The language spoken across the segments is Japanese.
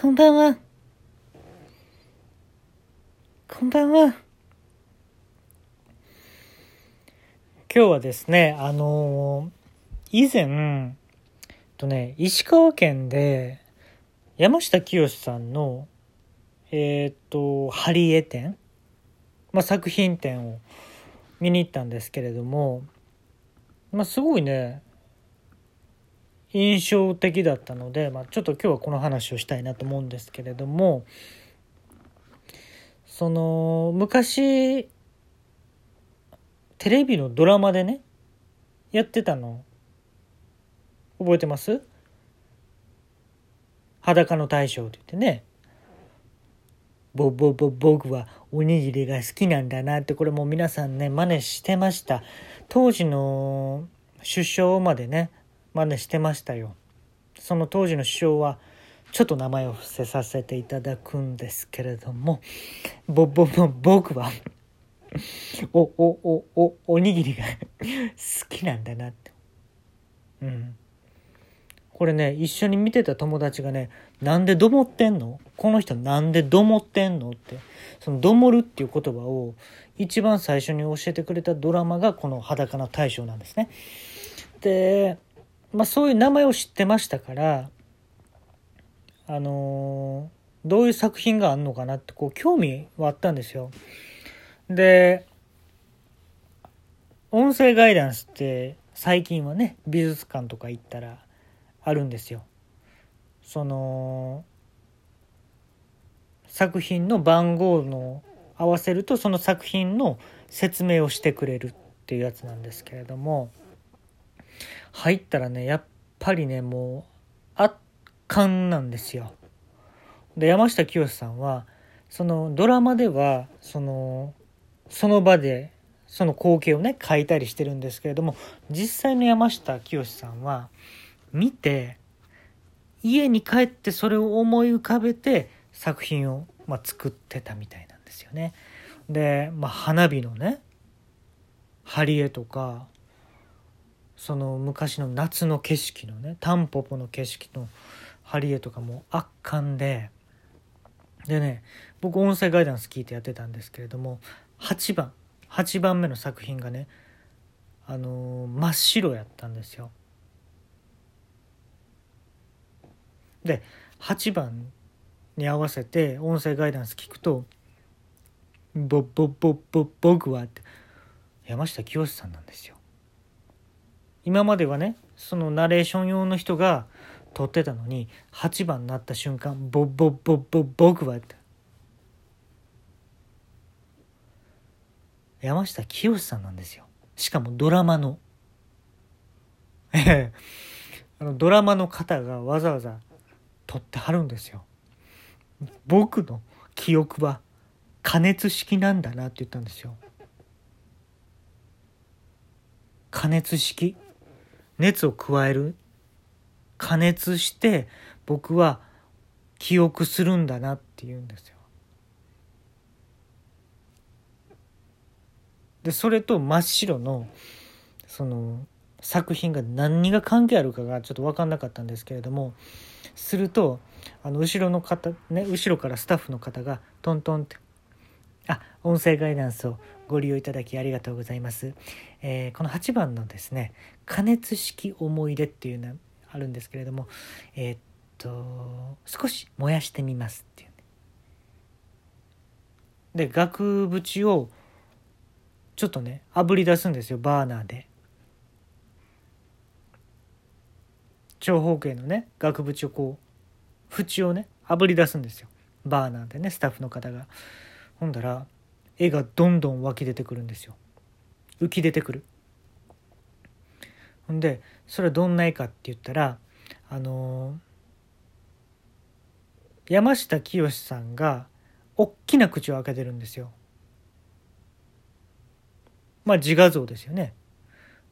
こんばんは。こんばんは。今日はですね、あのー、以前、とね、石川県で山下清さんの、えっ、と、ハリエ展、まあ、作品展を見に行ったんですけれども、まあ、すごいね、印象的だったので、まあ、ちょっと今日はこの話をしたいなと思うんですけれどもその昔テレビのドラマでねやってたの覚えてます？裸の大将って言ってね。ぼぼぼ僕はおにぎりが好きなんだなってこれも皆さんね真似してました。当時の首相までね真似してましたよ。その当時の首相はちょっと名前を伏せさせていただくんですけれどもぼぼぼ僕はおおおおおにぎりが好きなんだなって。うん。これね一緒に見てた友達がね「なんでどもってんの？この人なんでどもってんの?」って。その「どもる」っていう言葉を一番最初に教えてくれたドラマがこの「裸の大将」なんですね。でまあ、そういう名前を知ってましたからあのー、どういう作品があるのかなってこう興味はあったんですよ。で音声ガイダンスって最近はね美術館とか行ったらあるんですよ。その作品の番号の合わせるとその作品の説明をしてくれるっていうやつなんですけれども。入ったらねやっぱりねもう圧巻なんですよ。で山下清さんはそのドラマではそのその場でその光景をね描いたりしてるんですけれども実際の山下清さんは見て家に帰ってそれを思い浮かべて作品を、まあ、作ってたみたいなんですよね。で、まあ、花火のね貼り絵とかその昔の夏の景色のねタンポポの景色の貼り絵とかも圧巻ででね僕音声ガイダンス聞いてやってたんですけれども8番8番目の作品がねあのー、真っ白やったんですよ。で8番に合わせて音声ガイダンス聞くと「ぼぼぼぼ僕は」って山下清さんなんですよ。今まではねそのナレーション用の人が撮ってたのに8番になった瞬間「ボッボッボッボ僕は」って山下清さんなんですよ。しかもドラマの。えあのドラマの方がわざわざ撮ってはるんですよ。僕の記憶は加熱式なんだなって言ったんですよ。加熱式。熱を加える加熱して僕は記憶するんだなって言うんですよ。でそれと真っ白のその作品が何が関係あるかがちょっと分かんなかったんですけれどもするとあの後ろの方ね後ろからスタッフの方がトントンってあ音声ガイダンスをご利用いただきありがとうございます。えー、この8番のですね加熱式思い出っていうのあるんですけれどもえー、っと少し燃やしてみますっていう、ね、で額縁をちょっとね炙り出すんですよバーナーで。長方形のね額縁をこう縁をね炙り出すんですよ。バーナーでねスタッフの方が。ほんだら絵がどんどん湧き出てくるんですよ。浮き出てくる。ほんでそれはどんな絵かって言ったらあのー、山下清さんが大きな口を開けてるんですよ。まあ自画像ですよね。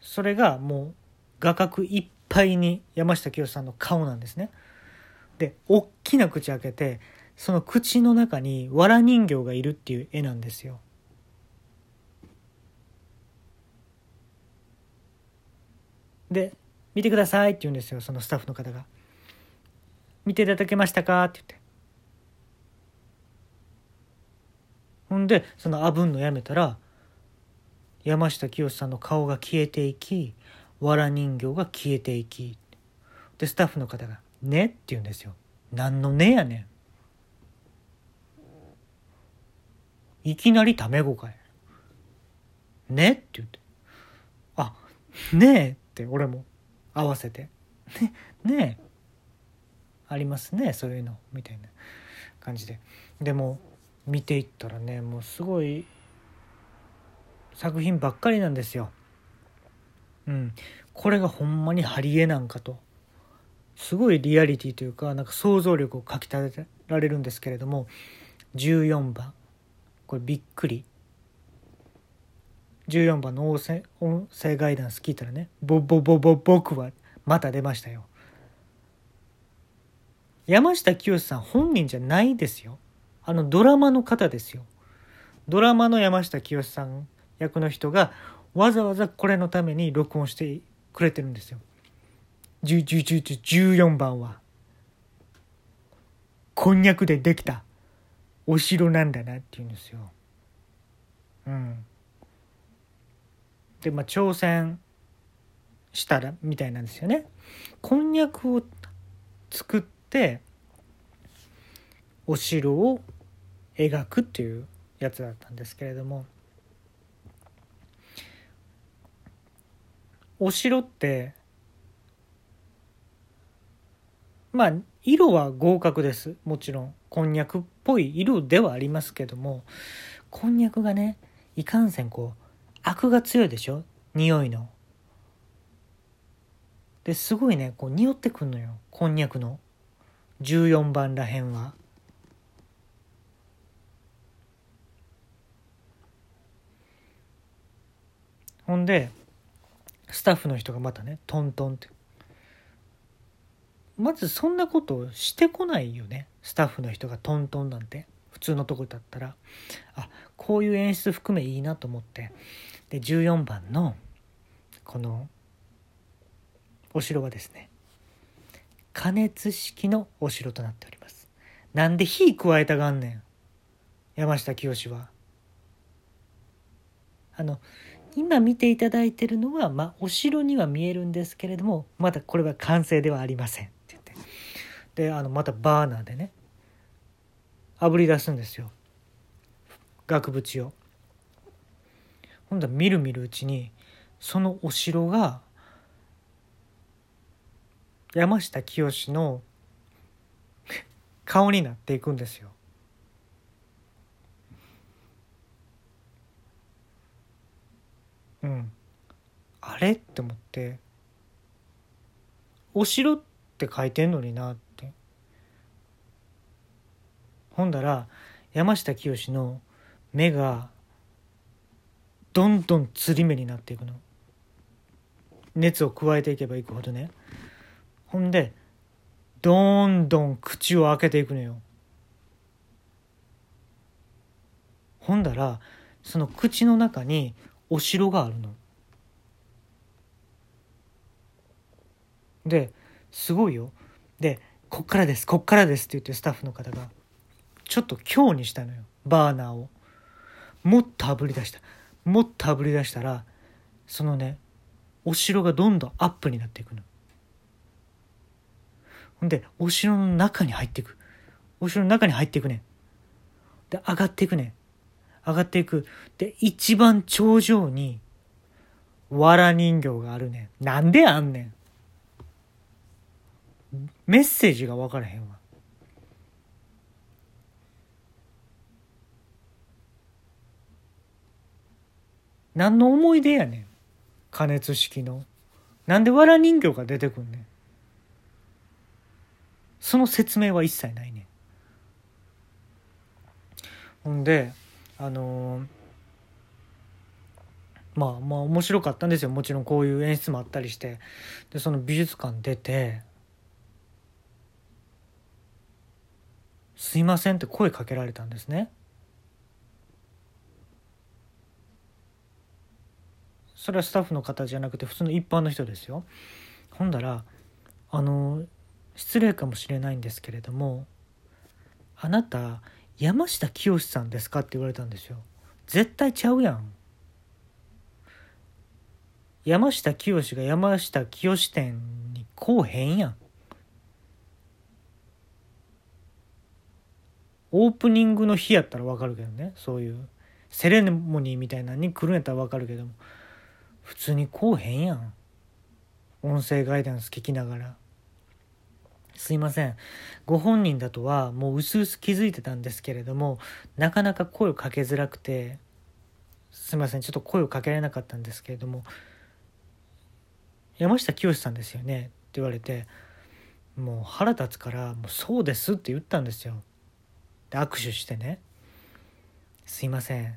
それがもう画角いっぱいに山下清さんの顔なんですね。で大きな口開けてその口の中に藁人形がいるっていう絵なんですよ。で「見てください」って言うんですよそのスタッフの方が。見ていただけましたか?」って言ってほんでそのあぶんのやめたら山下清さんの顔が消えていきわら人形が消えていきでスタッフの方が「ね」って言うんですよ。何の「ね」やねん。いきなりタメ語かい。ね？って言って。あ、ね？えって俺も合わせて。ね、ね？え。ありますね、そういうの。みたいな感じで。でも、見ていったらね、もうすごい作品ばっかりなんですよ。うん。これがほんまにハリエなんかと。すごいリアリティというかなんか想像力をかきたてられるんですけれども14番これびっくり。14番の音声音声ガイダンス聞いたらね「ボボボボ僕は」また出ましたよ。山下清さん本人じゃないですよ。あのドラマの方ですよ。ドラマの山下清さん役の人がわざわざこれのために録音してくれてるんですよ。14番は。こんにゃくでできた。お城なんだなって言うんですよ。うん。でまあ挑戦したらみたいなんですよね。こんにゃくを作ってお城を描くっていうやつだったんですけれどもお城ってまあ色は合格です。もちろん。こんにゃくっぽい色ではありますけども。こんにゃくがねいかんせんこうアクが強いでしょ？匂いの。ですごいね。こう匂ってくんのよ。こんにゃくの。14番らへんは。ほんでスタッフの人がまたねトントンって。まずそんなことしてこないよね。スタッフの人がトントンなんて。普通のとこだったら。あこういう演出含めいいなと思って。で14番のこのお城はですね。加熱式のお城となっております。なんで火加えたがんねん。山下清は。あの今見ていただいてるのは、まあ、お城には見えるんですけれどもまだこれは完成ではありません。であのまたバーナーでね炙り出すんですよ額縁を。ほんだらみるみるうちにそのお城が山下清の顔になっていくんですよ。うん。あれ？って思ってお城って書いてんのになほんだら山下清の目がどんどんつり目になっていくの。熱を加えていけばいくほどね。ほんでどんどん口を開けていくのよ。ほんだらその口の中にお城があるの。ですごいよ。で「こっからですこっからです」って言ってスタッフの方が。ちょっと強にしたのよ。バーナーを。もっとあぶり出した。もっとあぶり出したらそのねお城がどんどんアップになっていくの。ほんでお城の中に入っていく。お城の中に入っていくね。で上がっていくね。上がっていく。で一番頂上にわら人形があるね。なんであんねん。メッセージが分からへんわ。何の思い出やねん。加熱式の。なんでわら人形が出てくんねん。その説明は一切ないねん。ほんであのー、まあまあ面白かったんですよ。もちろんこういう演出もあったりして。でその美術館出て「すいません」って声かけられたんですね。それはスタッフの方じゃなくて普通の一般の人ですよ。ほんだらあの失礼かもしれないんですけれどもあなた山下清さんですか?」って言われたんですよ。絶対ちゃうやん。山下清が山下清店にこうへんやん。オープニングの日やったらわかるけどね。そういうセレモニーみたいなのに来るんやったらわかるけども。普通にこうへんやん。音声ガイダンス聞きながら。すいません。ご本人だとはもう薄々気づいてたんですけれどもなかなか声をかけづらくて。すいません。ちょっと声をかけられなかったんですけれども「山下清さんですよね」って言われて。もう腹立つから「もうそうです」って言ったんですよ。で握手してね「すいません。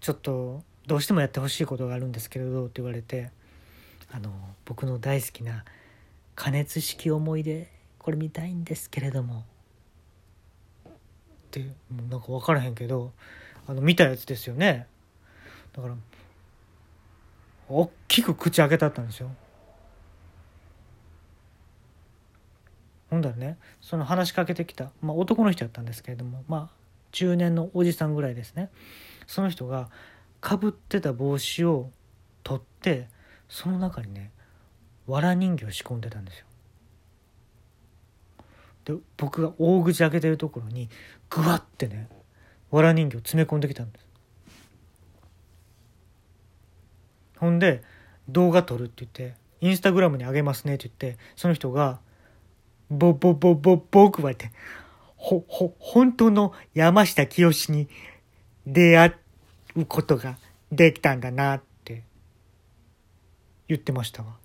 ちょっとどうしてもやってほしいことがあるんですけれど」って言われてあの僕の大好きな加熱式思い出これ見たいんですけれどもってなんか分からへんけどあの見たやつですよね。だから大きく口開けたったんですよ。ほんだらねその話しかけてきた、まあ、男の人やったんですけれどもまあ中年のおじさんぐらいですね。その人がかぶってた帽子を取ってその中にねわら人形を仕込んでたんですよ。で僕が大口開けてるところにグワッてねわら人形詰め込んできたんです。ほんで動画撮るって言ってインスタグラムにあげますねって言ってその人がボボボボボくわってほほ本当の山下清に出会うことができたんだなって言ってましたわ。